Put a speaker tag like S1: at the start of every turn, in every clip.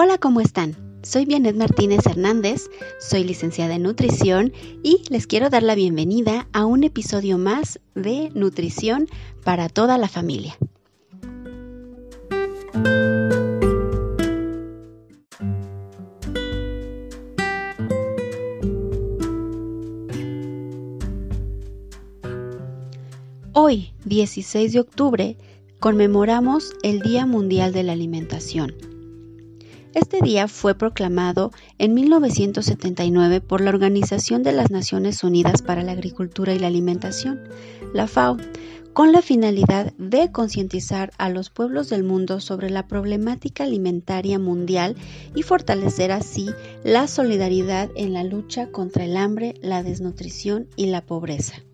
S1: Hola, ¿cómo están? Soy Bianet Martínez Hernández, soy licenciada en nutrición y les quiero dar la bienvenida a un episodio más de Nutrición para toda la familia. Hoy, 16 de octubre, conmemoramos el Día Mundial de la Alimentación este día fue proclamado en 1979 por la Organización de las Naciones Unidas para la Agricultura y la Alimentación, la FAO, con la finalidad de concientizar a los pueblos del mundo sobre la problemática alimentaria mundial y fortalecer así la solidaridad en la lucha contra el hambre, la desnutrición y la pobreza.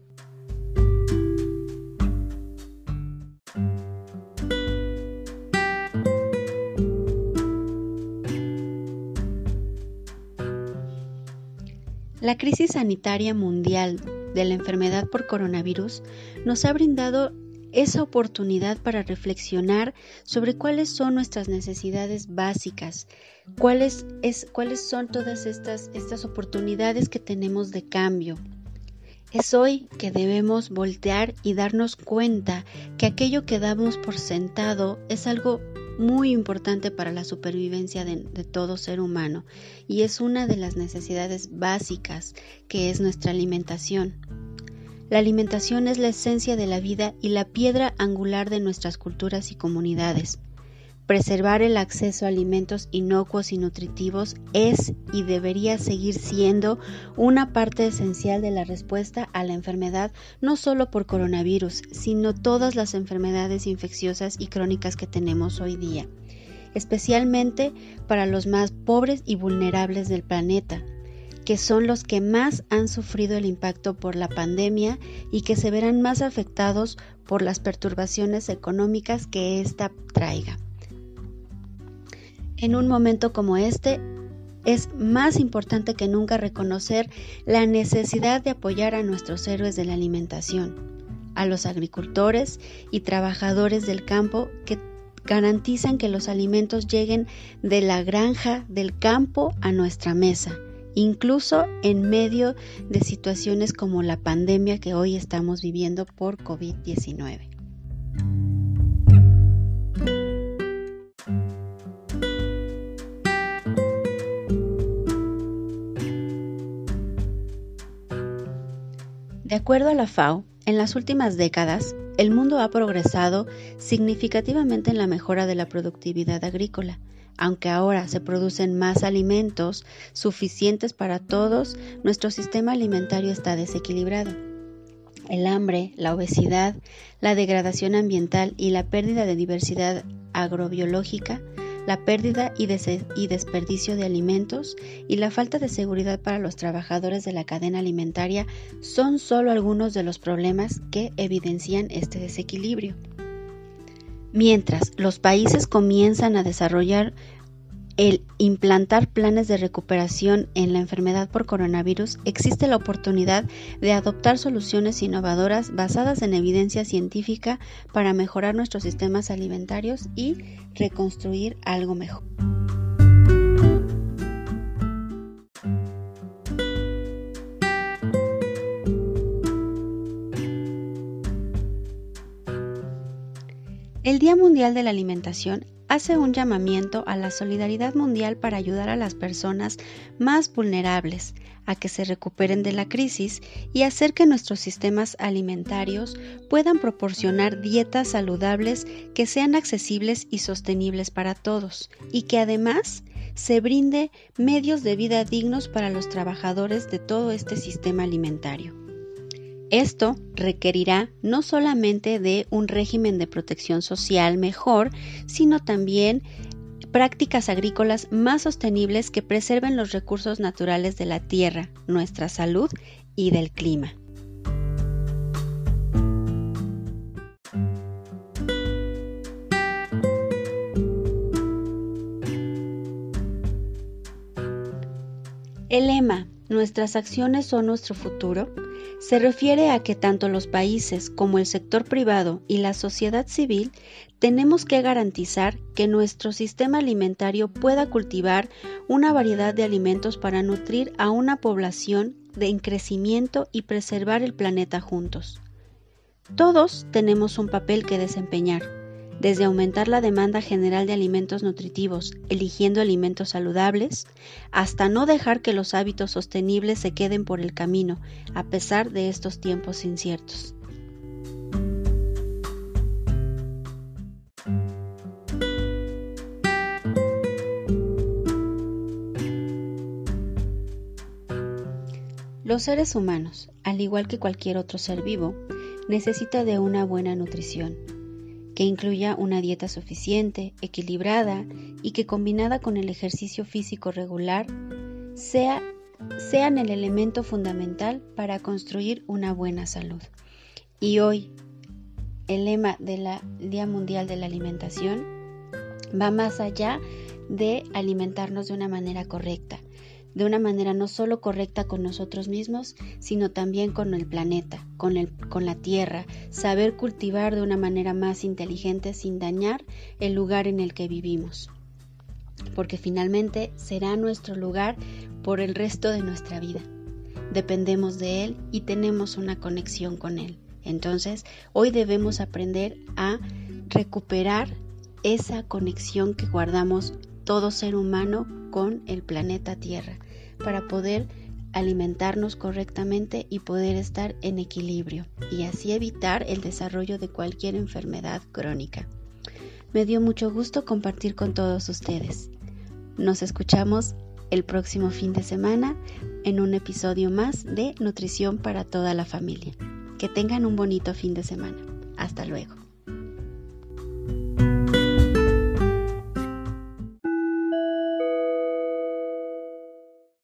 S1: La crisis sanitaria mundial de la enfermedad por coronavirus nos ha brindado esa oportunidad para reflexionar sobre cuáles son nuestras necesidades básicas, cuáles, es, cuáles son todas estas, estas oportunidades que tenemos de cambio. Es hoy que debemos voltear y darnos cuenta que aquello que damos por sentado es algo muy importante para la supervivencia de, todo ser humano y es una de las necesidades básicas que es nuestra alimentación. La alimentación es la esencia de la vida y la piedra angular de nuestras culturas y comunidades. Preservar el acceso a alimentos inocuos y nutritivos es y debería seguir siendo una parte esencial de la respuesta a la enfermedad, no solo por coronavirus, sino todas las enfermedades infecciosas y crónicas que tenemos hoy día, especialmente para los más pobres y vulnerables del planeta que son los que más han sufrido el impacto por la pandemia y que se verán más afectados por las perturbaciones económicas que ésta traiga. En un momento como este, es más importante que nunca reconocer la necesidad de apoyar a nuestros héroes de la alimentación, a los agricultores y trabajadores del campo que garantizan que los alimentos lleguen de la granja, del campo a nuestra mesa, incluso en medio de situaciones como la pandemia que hoy estamos viviendo por COVID-19. De acuerdo a la FAO, en las últimas décadas, el mundo ha progresado significativamente en la mejora de la productividad agrícola. Aunque ahora se producen más alimentos suficientes para todos, nuestro sistema alimentario está desequilibrado. El hambre, la obesidad, la degradación ambiental y la pérdida de diversidad agrobiológica la pérdida y, desperdicio de alimentos y la falta de seguridad para los trabajadores de la cadena alimentaria son solo algunos de los problemas que evidencian este desequilibrio. Mientras los países comienzan a desarrollar el implantar planes de recuperación en la enfermedad por coronavirus, existe la oportunidad de adoptar soluciones innovadoras basadas en evidencia científica para mejorar nuestros sistemas alimentarios y reconstruir algo mejor. El Día Mundial de la Alimentación hace un llamamiento a la solidaridad mundial para ayudar a las personas más vulnerables a que se recuperen de la crisis y hacer que nuestros sistemas alimentarios puedan proporcionar dietas saludables que sean accesibles y sostenibles para todos y que además se brinde medios de vida dignos para los trabajadores de todo este sistema alimentario. Esto requerirá no solamente de un régimen de protección social mejor, sino también prácticas agrícolas más sostenibles que preserven los recursos naturales de la tierra, nuestra salud y del clima. El lema, nuestras acciones son nuestro futuro, se refiere a que tanto los países como el sector privado y la sociedad civil tenemos que garantizar que nuestro sistema alimentario pueda cultivar una variedad de alimentos para nutrir a una población de en crecimiento y preservar el planeta juntos. Todos tenemos un papel que desempeñar desde aumentar la demanda general de alimentos nutritivos, eligiendo alimentos saludables, hasta no dejar que los hábitos sostenibles se queden por el camino, a pesar de estos tiempos inciertos. Los seres humanos, al igual que cualquier otro ser vivo, necesita de una buena nutrición que incluya una dieta suficiente, equilibrada y que combinada con el ejercicio físico regular sea, sean el elemento fundamental para construir una buena salud. Y hoy, el lema del Día Mundial de la Alimentación va más allá de alimentarnos de una manera correcta, de una manera no solo correcta con nosotros mismos, sino también con el planeta, con, el, con la tierra, saber cultivar de una manera más inteligente sin dañar el lugar en el que vivimos. Porque finalmente será nuestro lugar por el resto de nuestra vida. Dependemos de él y tenemos una conexión con él. Entonces, hoy debemos aprender a recuperar esa conexión que guardamos todo ser humano con el planeta Tierra para poder alimentarnos correctamente y poder estar en equilibrio y así evitar el desarrollo de cualquier enfermedad crónica. Me dio mucho gusto compartir con todos ustedes. Nos escuchamos el próximo fin de semana en un episodio más de Nutrición para toda la familia. Que tengan un bonito fin de semana. Hasta luego.